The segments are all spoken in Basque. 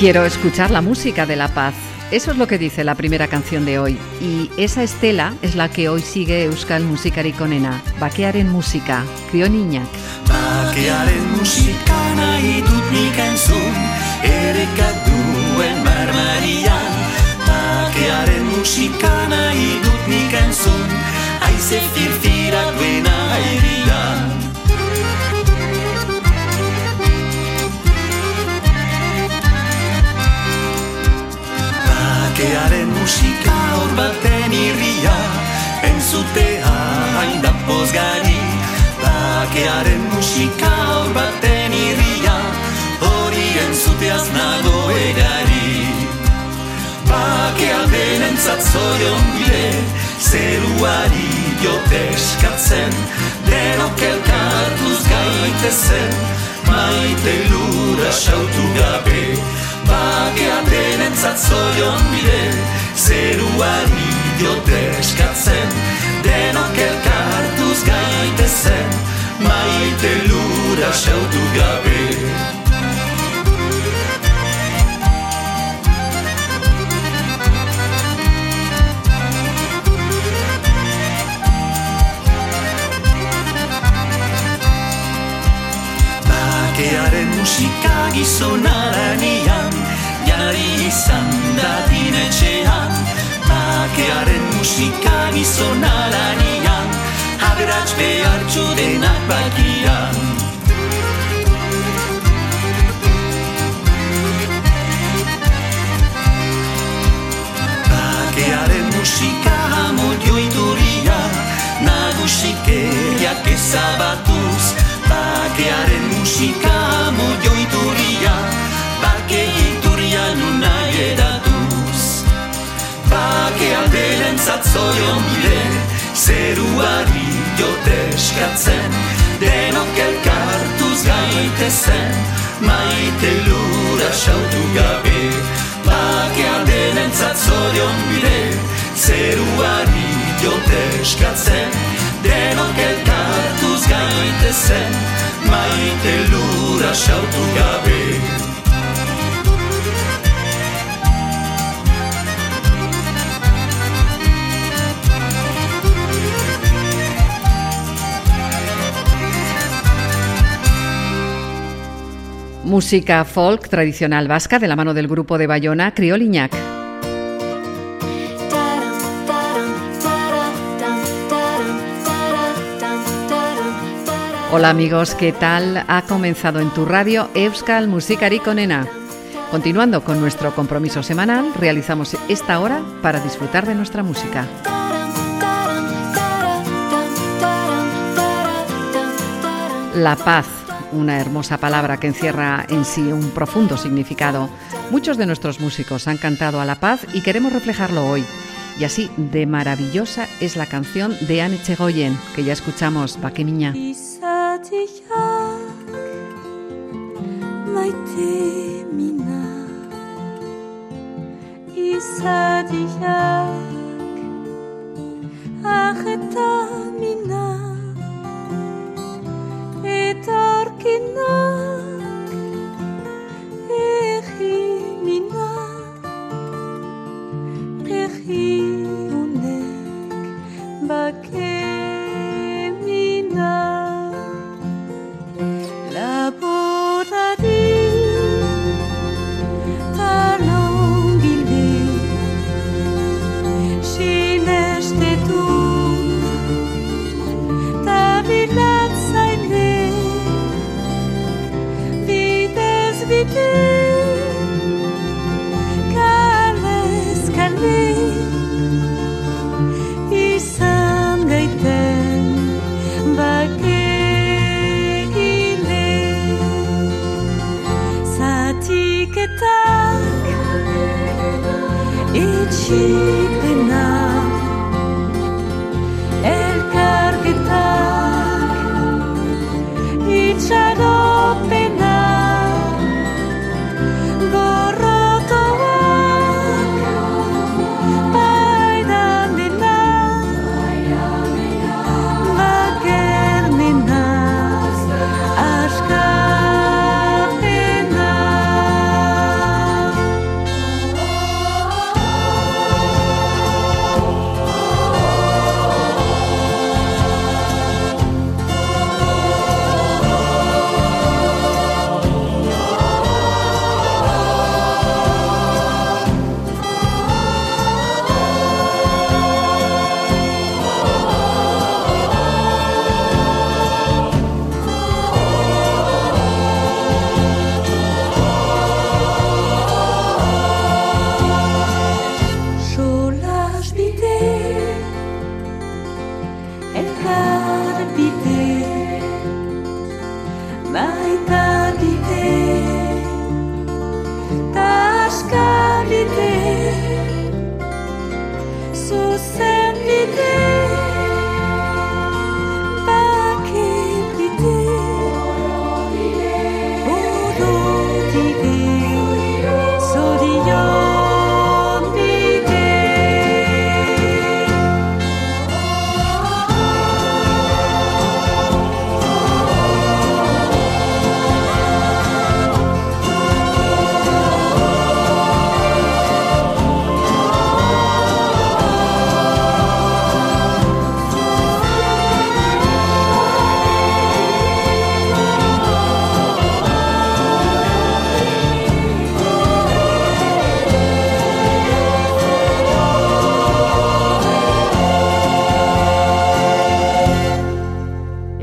Quiero escuchar la música de la paz. Eso es lo que dice la primera canción de hoy. Y esa estela es la que hoy sigue Euskal Musikari konena. Bakearen musika, krio niñak. Bakearen musika nahi dut nik entzun, ereka duen marmarian. Bakearen musika nahi dut nik entzun, aize firfira duena airian. Bakearen musika hor baten irria Entzutea hain da pozgari Bakearen musika hor baten irria Hori entzuteaz nago egari. Bakea denentzat zorion bide Zeruari diote eskatzen. Denok elkartuz gaitezen Maite lura sautu gabe Bakea denentzat zorion bide Zeruari diote eskatzen. Denok elkartuz gaitezen Maite lura sautu gabe. Bakearen musika gizonaranian musika gizonaranian Aberats behar txudenak bakian. Bakearen musika amodio ituria Nagusikeak ezabatuz Bakearen zorion bide Zeruari jote eskatzen. Denok elkartuz gaitezen Maite lura sautu gabe. Bakea denentzat zorion bide Zeruari jote eskatzen. Denok elkartuz gaitezen Maite lura sautu gabe Música folk tradicional vasca de la mano del grupo de Bayona Crioliñac. Hola amigos, ¿qué tal? Ha comenzado en tu radio Euskal Musikari Konena. Continuando con nuestro compromiso semanal, realizamos esta hora para disfrutar de nuestra música. La paz, una hermosa palabra que encierra en sí un profundo significado. Muchos de nuestros músicos han cantado a la paz y queremos reflejarlo hoy. Y así de maravillosa es la canción de Anne Chegoyen, que ya escuchamos, Baquemiña. sarkinak egiminak ti.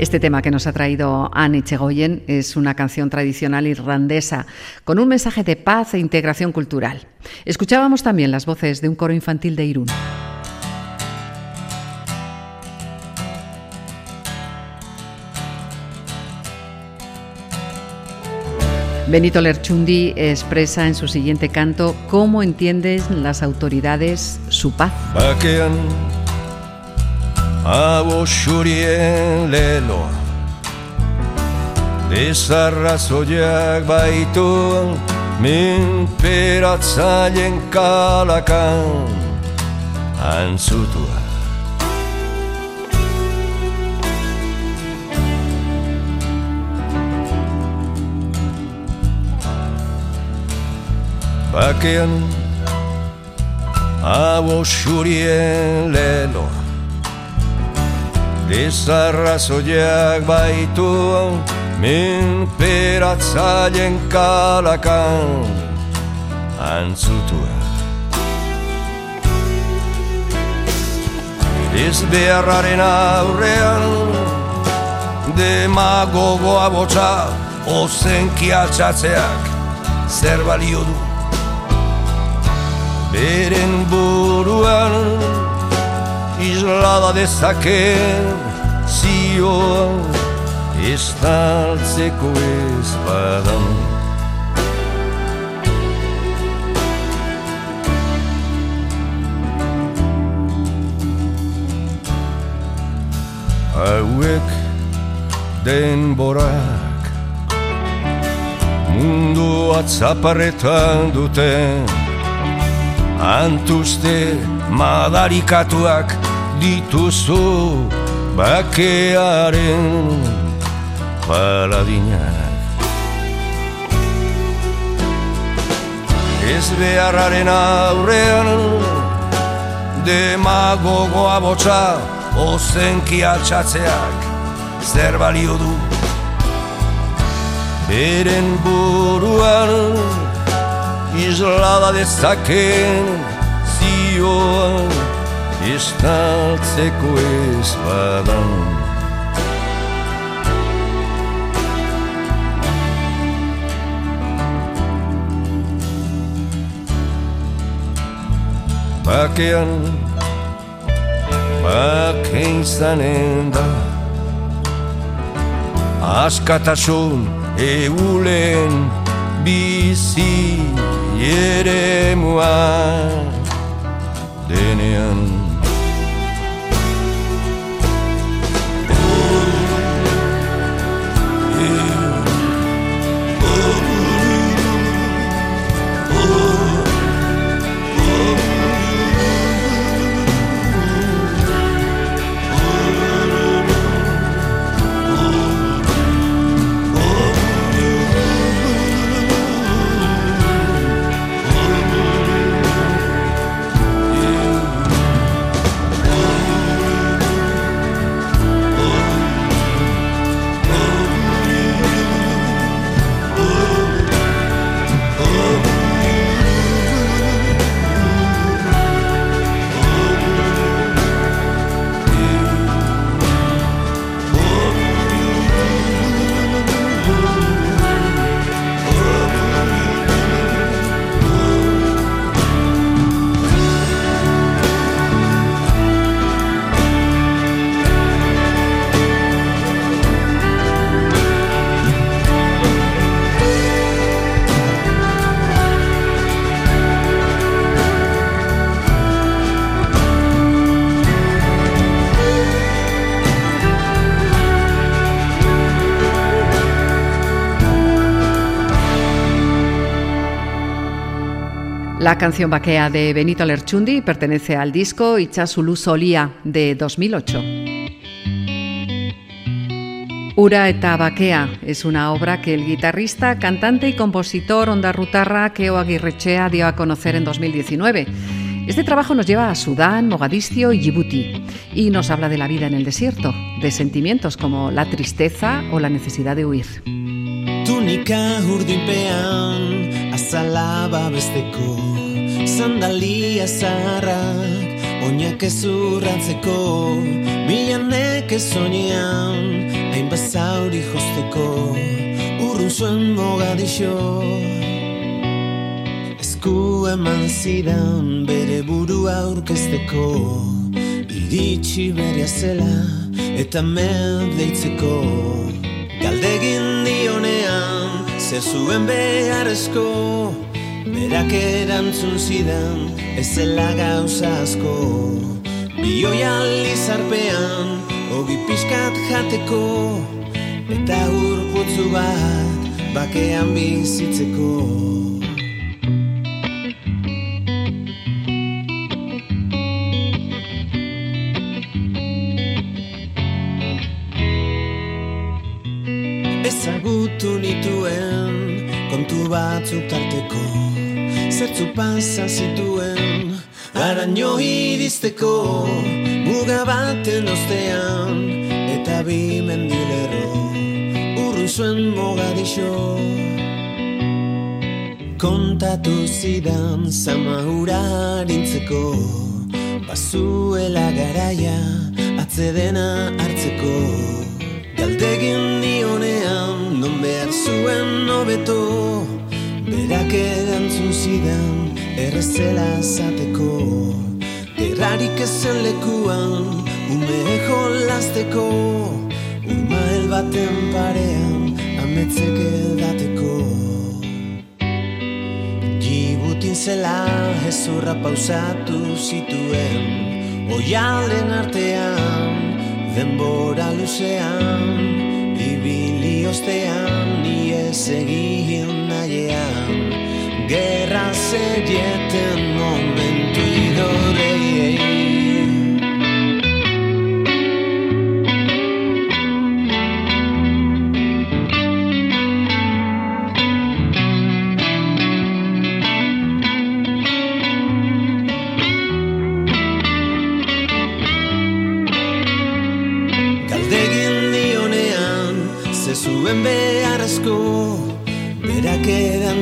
Este tema que nos ha traído Anne Chegoyen es una canción tradicional irlandesa con un mensaje de paz e integración cultural. Escuchábamos también las voces de un coro infantil de Irún. Benito Lerchundi expresa en su siguiente canto cómo entienden las autoridades su paz. Xurien leloa. Desarrazoiak baitu Minperatzailen kalakan Antzutua. Bakean Hau xurien leloa Desarrazoiak baitu Minperatzailen kalakan Antzutua. Ez beharraren aurrean Demagogoa botza Ozenki altxatzeak Zer balio du? Beren buruan islada dezaken zioa estaltzeko ez badan. Hauek denborak mundu atzaparretan duten antuzte madarikatuak dituzu bakearen paladinak Ez beharraren aurrean demagogoa botza ozenki altxatzeak zer balio du? Beren buruan islada dezaken zioan estaltzeko ez badan Bakean Bakein zanen da. Askatasun eulen bizi ere mua denean La canción Baquea de Benito Lerchundi pertenece al disco Ichazulu Solía de 2008. Ura eta Baquea es una obra que el guitarrista, cantante y compositor ondarrutarra Keo Aguirrechea dio a conocer en 2019. Este trabajo nos lleva a Sudán, Mogadiscio y Djibouti y nos habla de la vida en el desierto, de sentimientos como la tristeza o la necesidad de huir. Urdinpean azala babesteko Sandalia zaharrak oinak ezurratzeko Milanek ezonean hain bazauri josteko Urrun zuen mogadixo Esku eman zidan bere burua aurkezteko Iritsi berea zela eta med deitzeko zer zuen beharrezko Berak erantzun zidan, ez zela gauza asko. Bioi alizarpean, ogi pixkat jateko Eta urputzu bat, bakean bizitzeko batzuk tarteko Zertzu pasa zituen araño iristeko Muga baten ostean eta bi mendilerro Urrun zuen mogadixo Kontatu zidan zama hurarintzeko Bazuela garaia atzedena hartzeko. Galdegin dionean non behar zuen hobeto Berak erantzun zidan errezela zateko Errarik ezen lekuan ume jolazteko Urmael baten parean ametzek edateko. Gibutin zela ezurra pausatu zituen. Oialen artean denbora luzean Ibili ostean iez egin nahiean Gerra zedieten momentu idorei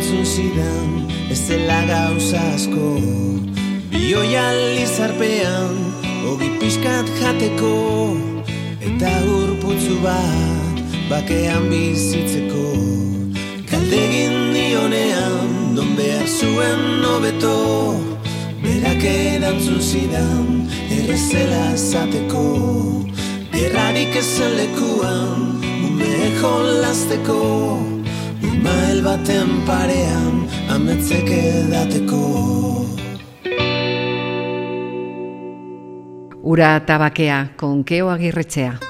erantzun zidan, ez zela gauza asko. Bioi alizarpean, ogi pixkat jateko Eta urputzu bat, bakean bizitzeko. Galdegin dionean, non behar zuen hobeto Berak erantzun zidan, errezela zateko Errarik ezen lekuan, ume jolazteko Urmael baten parean, ametzek edateko Ura Tabaquea con Keo Aguirrechea.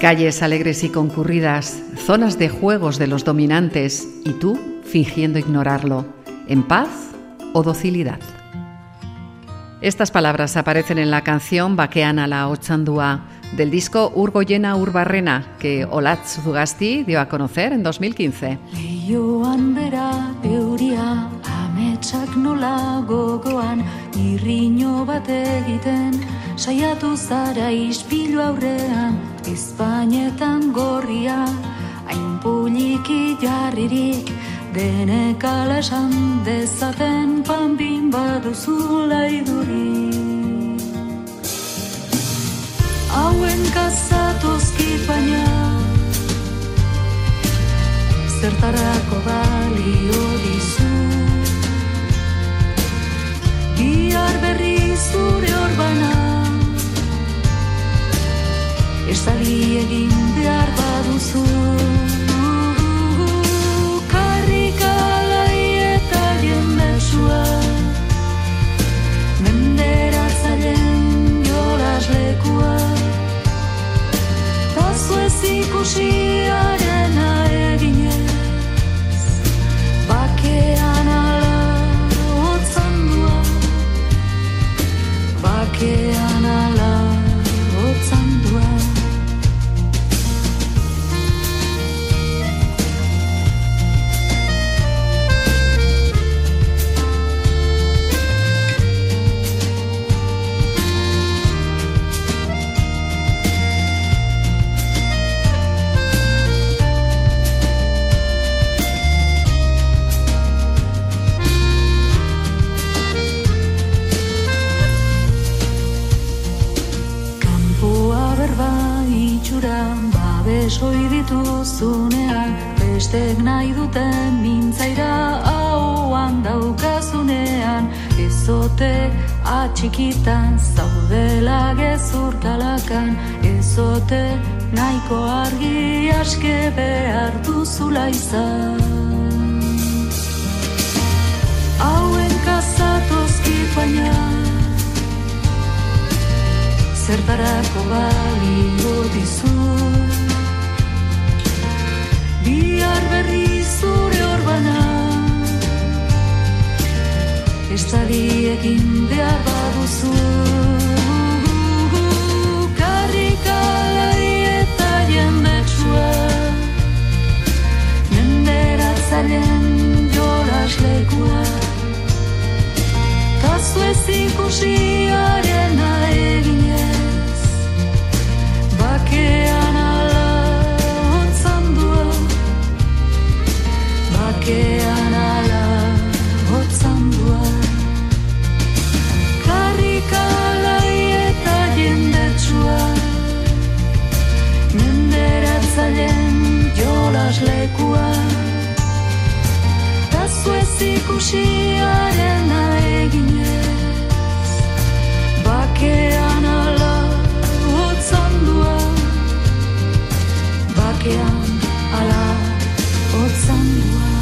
Calles alegres y concurridas, zonas de juegos de los dominantes y tú fingiendo ignorarlo, en paz o docilidad. Estas palabras aparecen en la canción Bakeana la Ochandua del disco Urgoyena Urbarrena que Olatz Zugasti dio a conocer en 2015. Leioan bera ametsak nola gogoan irriño bat egiten saiatu zara ispilu aurrean Espainetan gorria hain denek ala esan dezaten panbin baduzula iduri hauen kazatozkit baina zertarako balio dizu. Bihar berri zure orbana Esali egin behar baduzu maisua Menderatzaileen jolas lekua Tazu ez ikusiari atxikitan zaudela gezur kalakan Ezote nahiko argi aske behar duzula izan. Hauen kazatozki baina Zertarako balio dizu Bihar berri zure orbana Estadi egin behar Tazu ez ikusiaren eginez jolas lekua Tazu ez ikusiaren eginez Bakean ala hotzandua Bakean ala hotzandua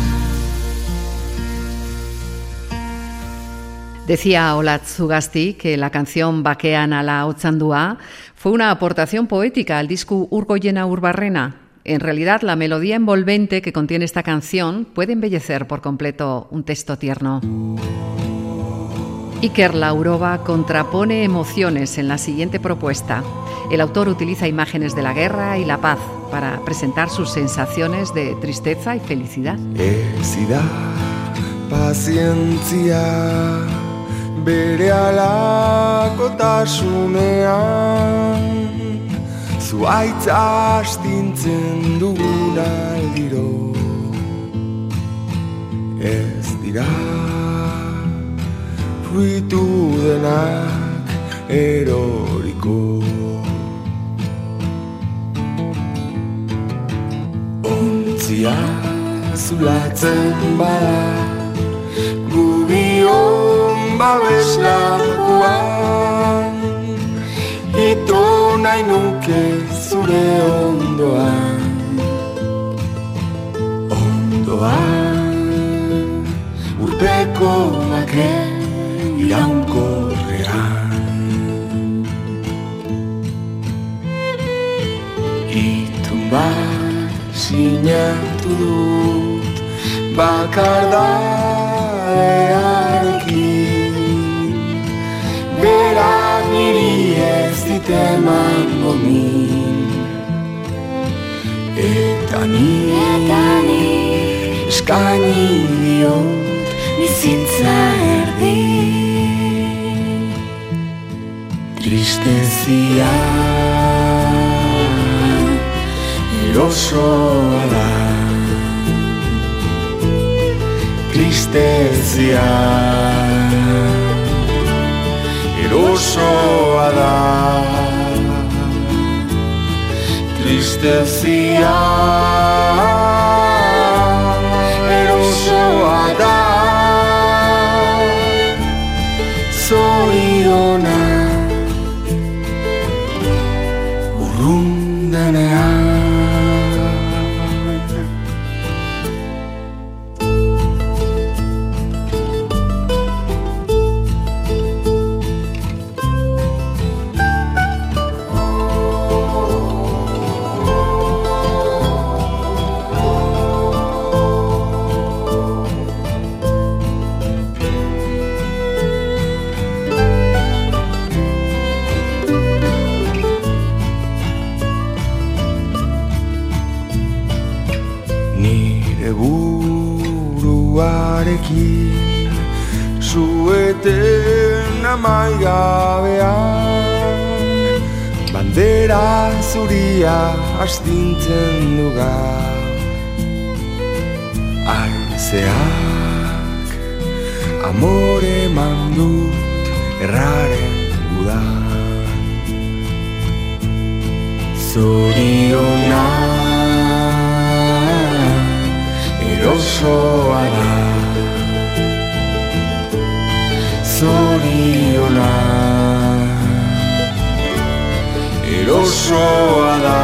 Decía Olat Zugasti que la canción Bakean a la Otzandúa fue una aportación poética al disco Urgoyena Urbarrena. En realidad, la melodía envolvente que contiene esta canción puede embellecer por completo un texto tierno. Iker Laurova contrapone emociones en la siguiente propuesta. El autor utiliza imágenes de la guerra y la paz para presentar sus sensaciones de tristeza y felicidad. Bere alakotasunean Zuaitza astintzen dugun aldiro. Ez dira fruitu denak eroriko. Ontzia zulatzen bada Gubion babeslakuan Ito nahi nuke zure ondoan. Ondoan Urpeko make iraunkorrean. Itun bat sinatu dut bakardadearekin diteman gomin Eta ni, eta ni. Eskaini diot bizitza erdi. Tristezia. Erosoa da. Tristezia. Erosoa da Tristezia erosoa da Zoriona Nire buruarekin Zueten amaigabean Bandera zuria astintzen duga. Aizeak amore mandut erraren udan. Zoriona erosoa da Zoriona Erosoa da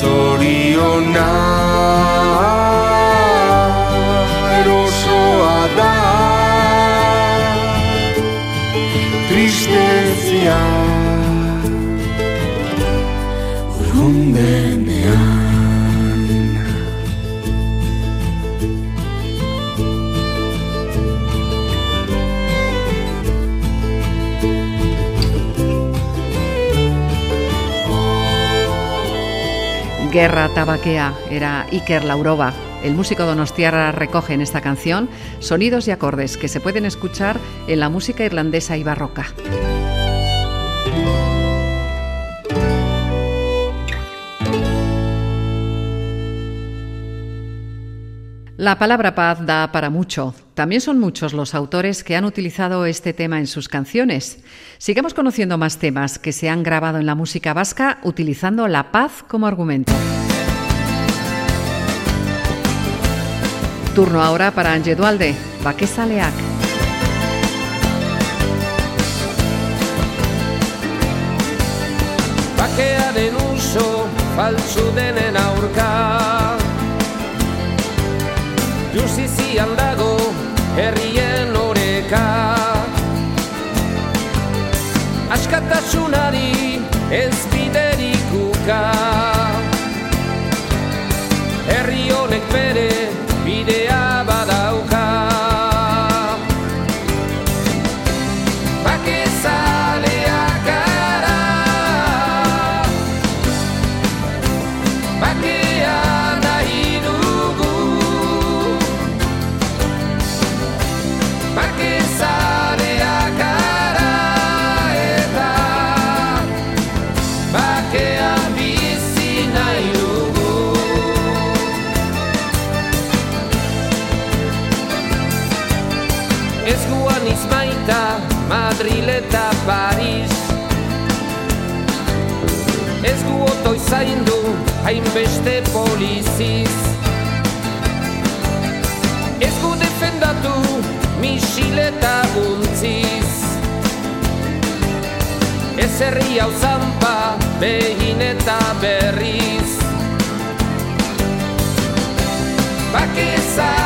Zoriona. Erosoa da Tristezia Guerra Tabaquea era Iker Lauroba. El músico donostiarra recoge en esta canción sonidos y acordes que se pueden escuchar en la música irlandesa y barroca. La palabra paz da para mucho. También son muchos los autores que han utilizado este tema en sus canciones. Sigamos conociendo más temas que se han grabado en la música vasca utilizando la paz como argumento. Turno ahora para Ange Dualde, Baquesaleak. Bakearen uso Justizian dago herrien oreka. Askatasunari ez biderik uka. Herri honek bere zaindu hainbeste poliziz. Ez gu defendatu misil eta guntziz Ez herri hau zampa behin eta berriz. Bakezaleak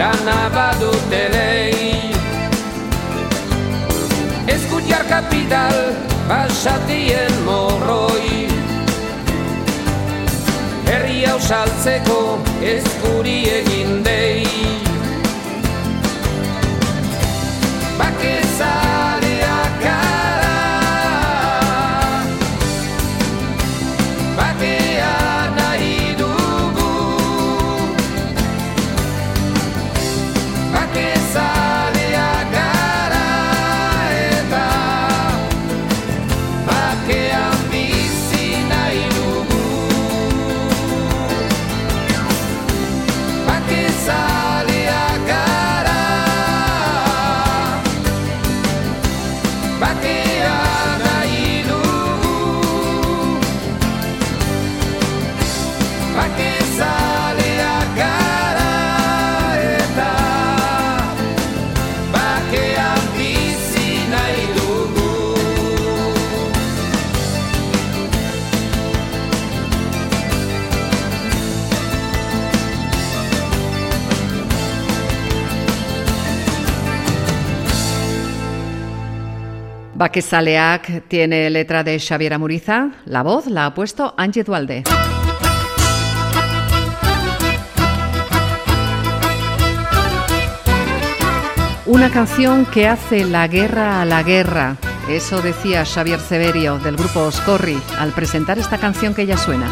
lana badutelei Ez gutiar kapital basatien morroi Herri hau saltzeko ez egin dei Baquesaleac tiene letra de Xavier Amuriza, la voz la ha puesto Angie Dualde. Una canción que hace la guerra a la guerra. Eso decía Xavier Severio del grupo Oscorri al presentar esta canción que ya suena.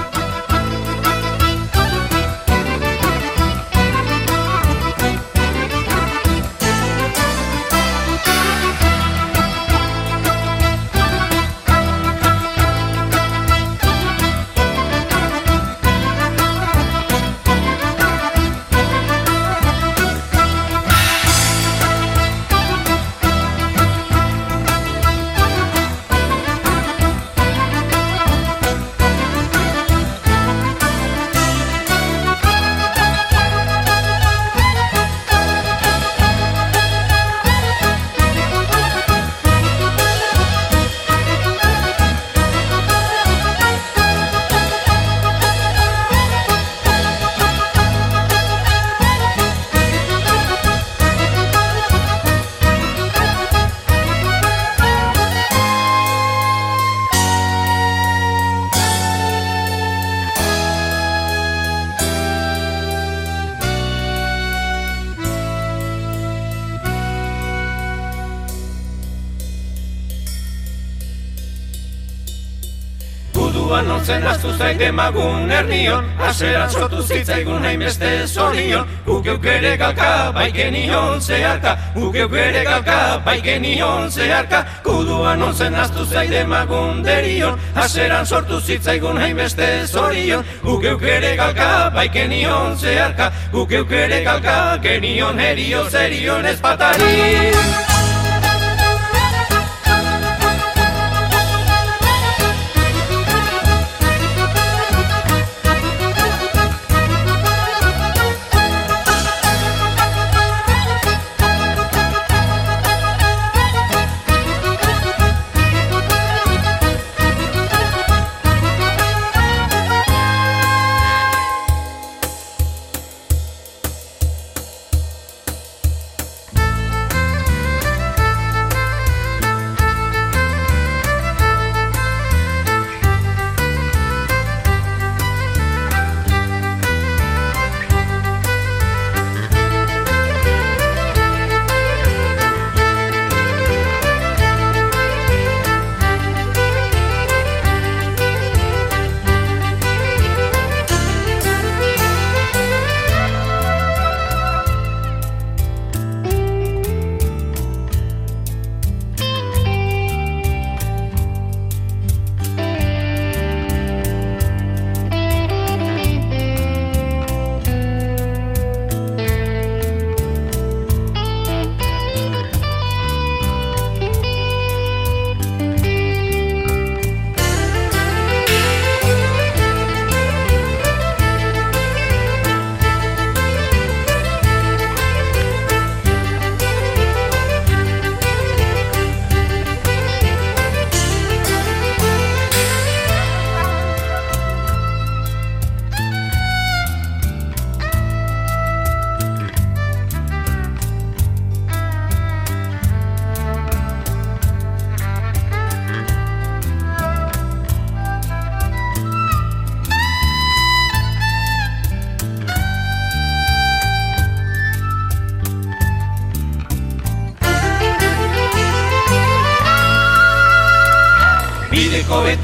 Zaik demagun ernion Aseran sortu zitzaigun hainbeste zorion. Ukeuk ere galka baiken ion zeharka. Ukeuk ere galka baiken ion zeharka. Kuduan onzen aztu zaik demagun derion Aseran sortu zitzaigun hainbeste zorion. Ukeuk ere galka baiken ion zeharka. Ukeuk ere galka genion herio zerion ez patari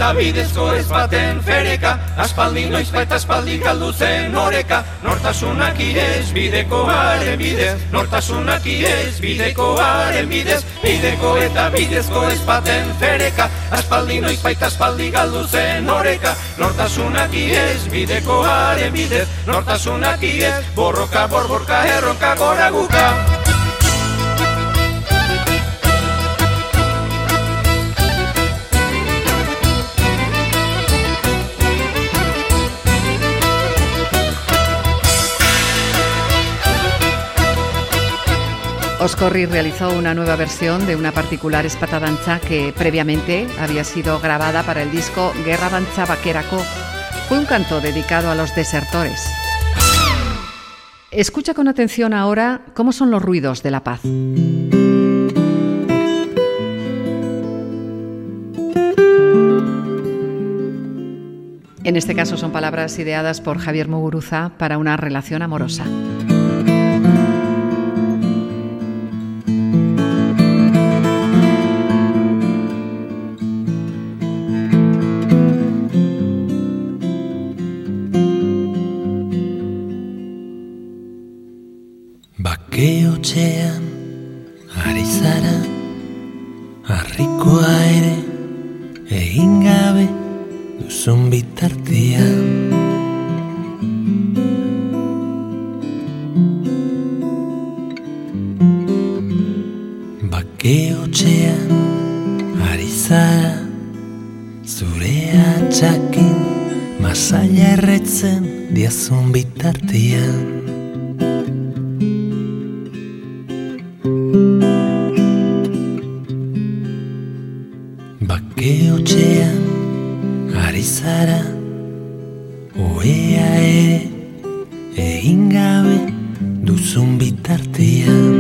eta bidezko ez baten fereka Aspaldi noiz baita aspaldi galdu zen oreka. Nortasunak iez bideko haren bidez Nortasunak iez bideko haren bidez. Bideko eta bidezko ez baten fereka Aspaldi noiz baita aspaldi galdu zen oreka. Nortasunak iez bideko haren bidez Nortasunak iez borroka borborka erronka gora guka Oscorri realizó una nueva versión de una particular espata danza que previamente había sido grabada para el disco Guerra Danza Vaqueraco. Fue un canto dedicado a los desertores. Escucha con atención ahora cómo son los ruidos de la paz. En este caso son palabras ideadas por Javier Muguruza para una relación amorosa. Oea ere egin gabe duzun bitartian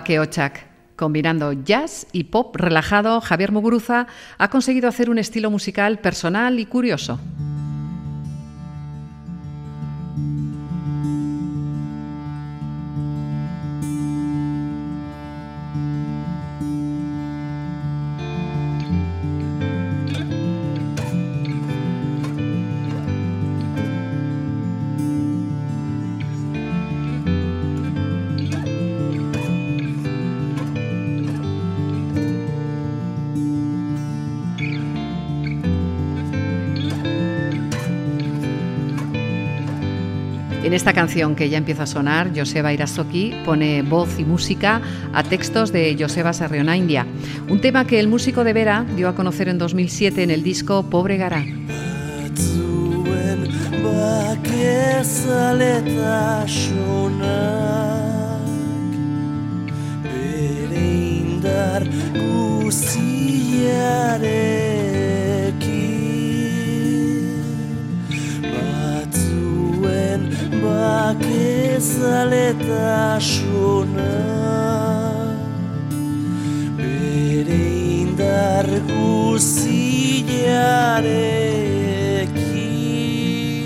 Bakeotxak. Combinando jazz y pop relajado, Javier Muguruza ha conseguido hacer un estilo musical personal y curioso. En esta canción que ya empieza a sonar, Joseba Irasoki pone voz y música a textos de Joseba Sarriona India, un tema que el músico de Vera dio a conocer en 2007 en el disco Pobre Gara. Batzuen bakezaletasunak Bere indar guziaren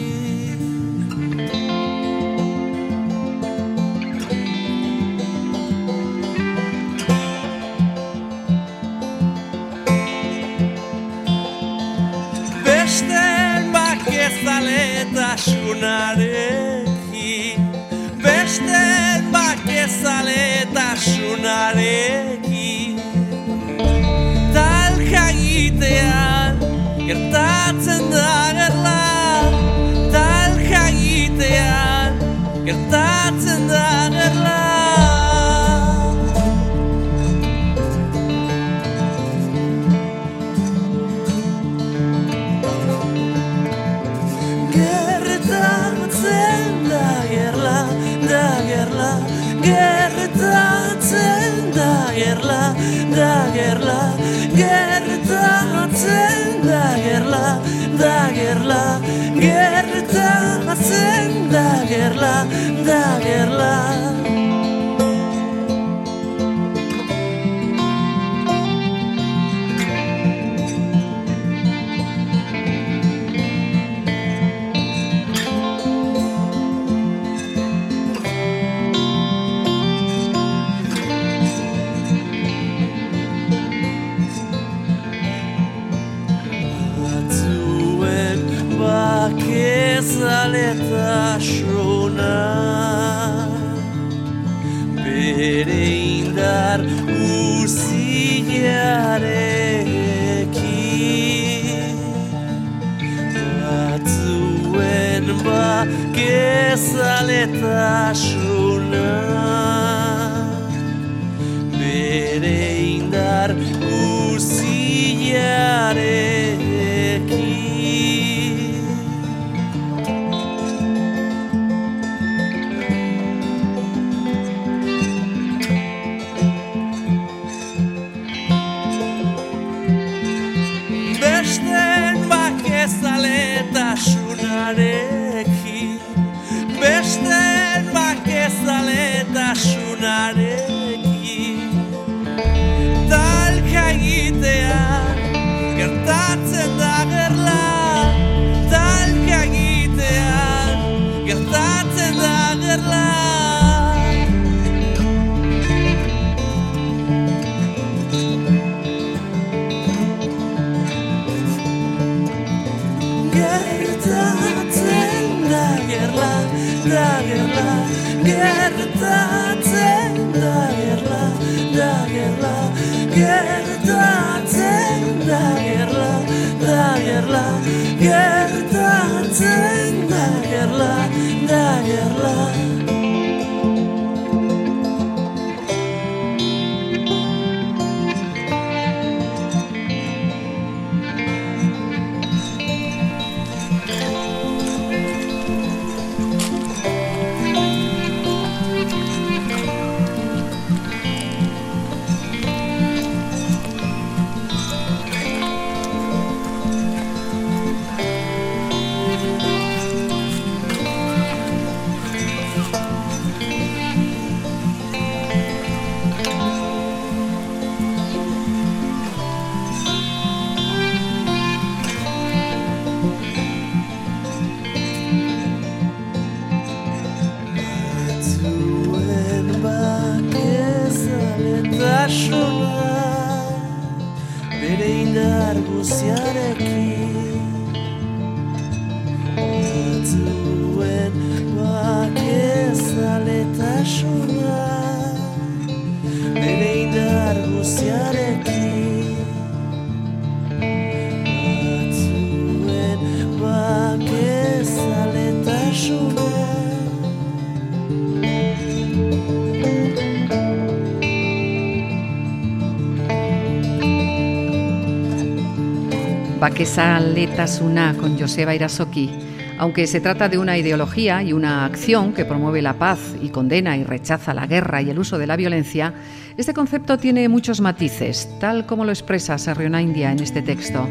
zaletasuna Bere indar guziarekin Beste bakezaletazunarekin Gertatzen da gerla, da gerla. Gertatzen da gerla, da gerla. Gertatzen da gerla, da gerla gertatzen da gerla, da gerla, gertatzen da gerla, da gerla, gertatzen da gerla, da gerla. Baquesaletasuna con Joseba Irasoki. Aunque se trata de una ideología y una acción que promueve la paz y condena y rechaza la guerra y el uso de la violencia, este concepto tiene muchos matices, tal como lo expresa Sarriona India en este texto.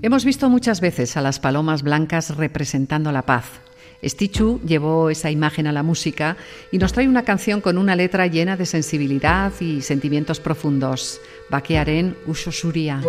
Hemos visto muchas veces a las palomas blancas representando la paz. Stichu llevó esa imagen a la música y nos trae una canción con una letra llena de sensibilidad y sentimientos profundos. Bakearen uso suria.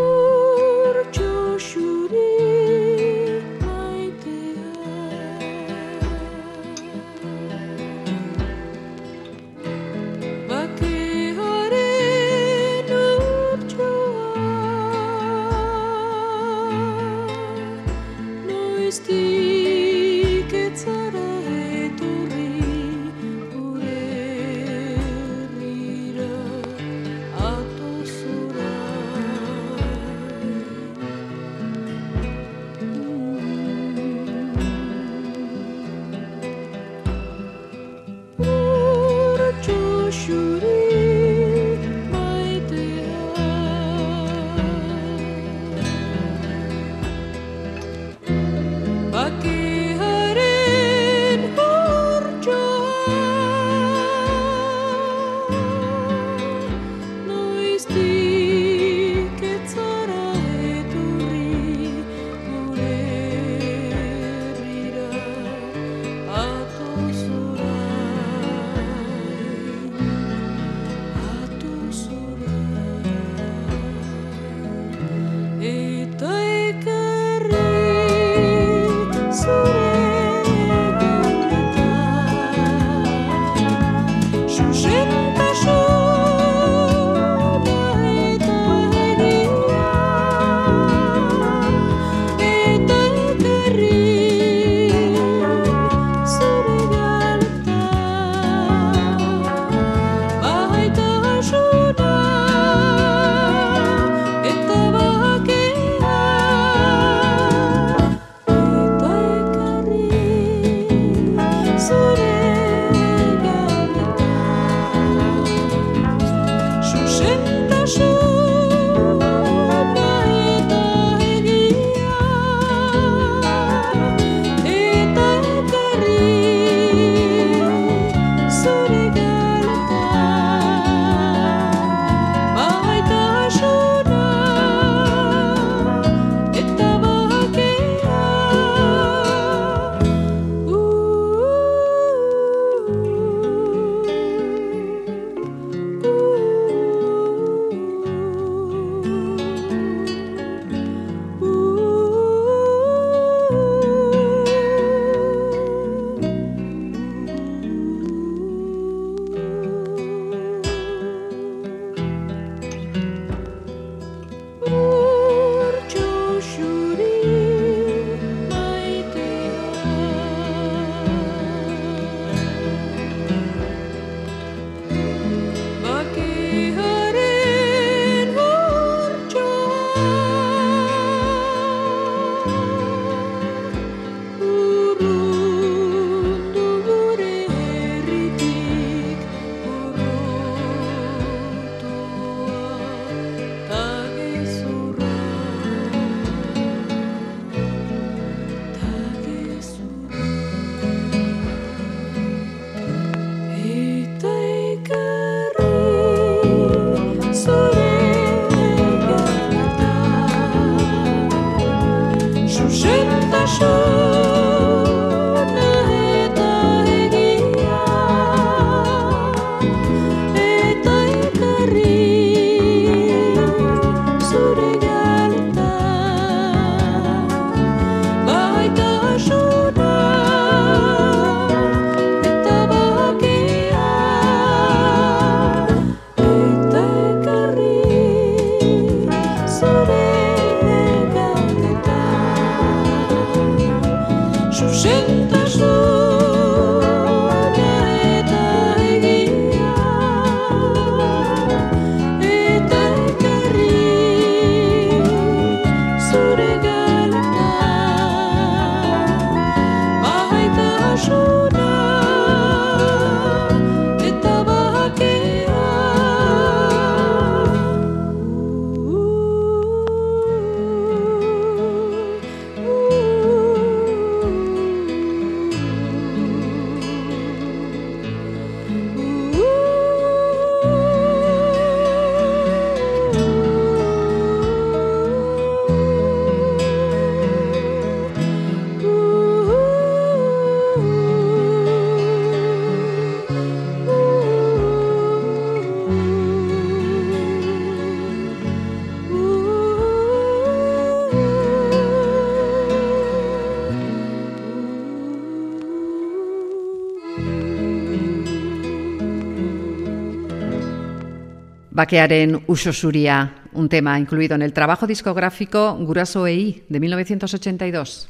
Bakearen en Suria, un tema incluido en el trabajo discográfico Guraso EI de 1982.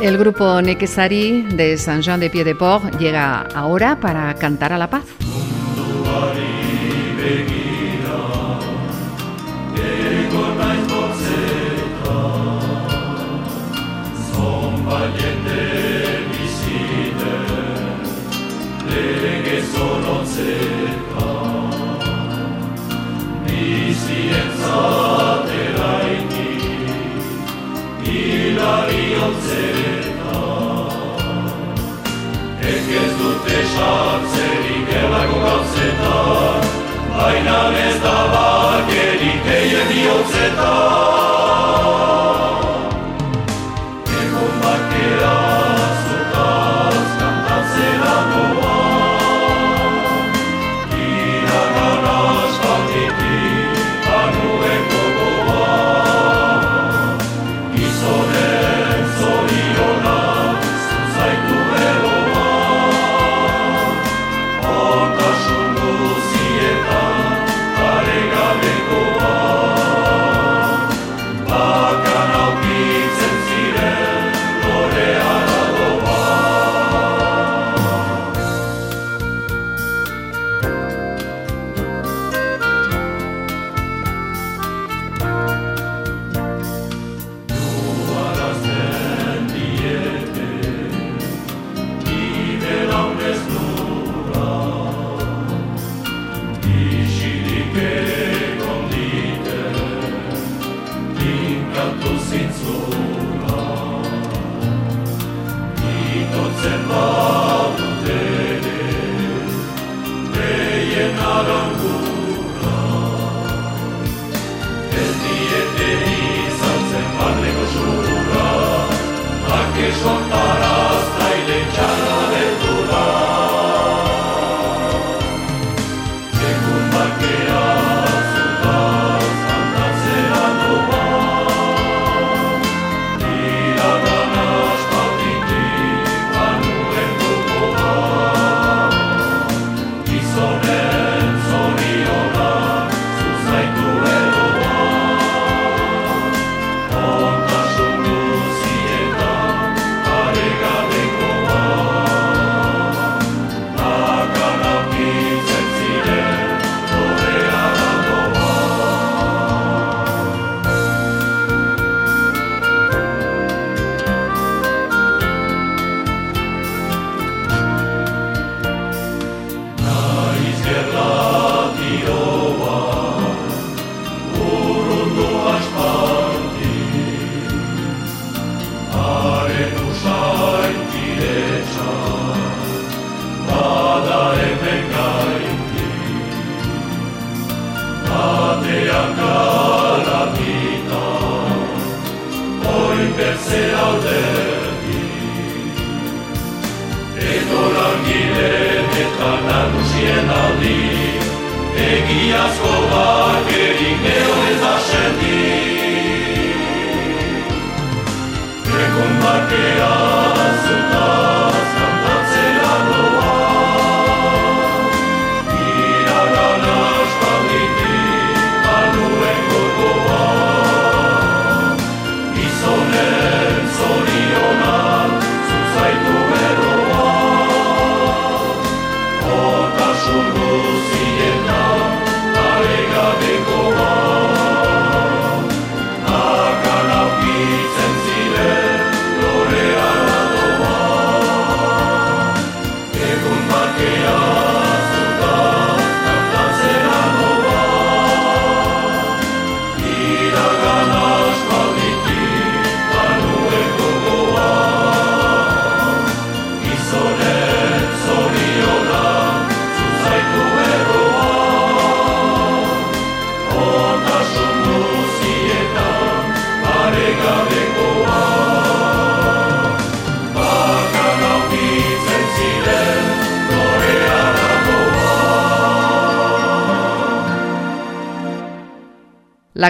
El grupo Nekesari de Saint-Jean de Pied-de-Port llega ahora para cantar a la paz.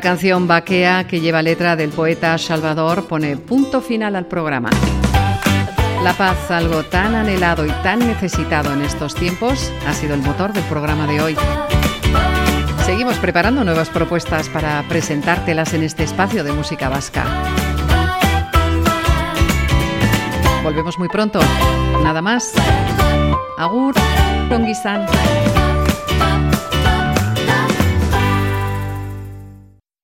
La canción Baquea, que lleva letra del poeta Salvador, pone punto final al programa. La paz, algo tan anhelado y tan necesitado en estos tiempos, ha sido el motor del programa de hoy. Seguimos preparando nuevas propuestas para presentártelas en este espacio de música vasca. Volvemos muy pronto. Nada más. Agur, Ronguizán.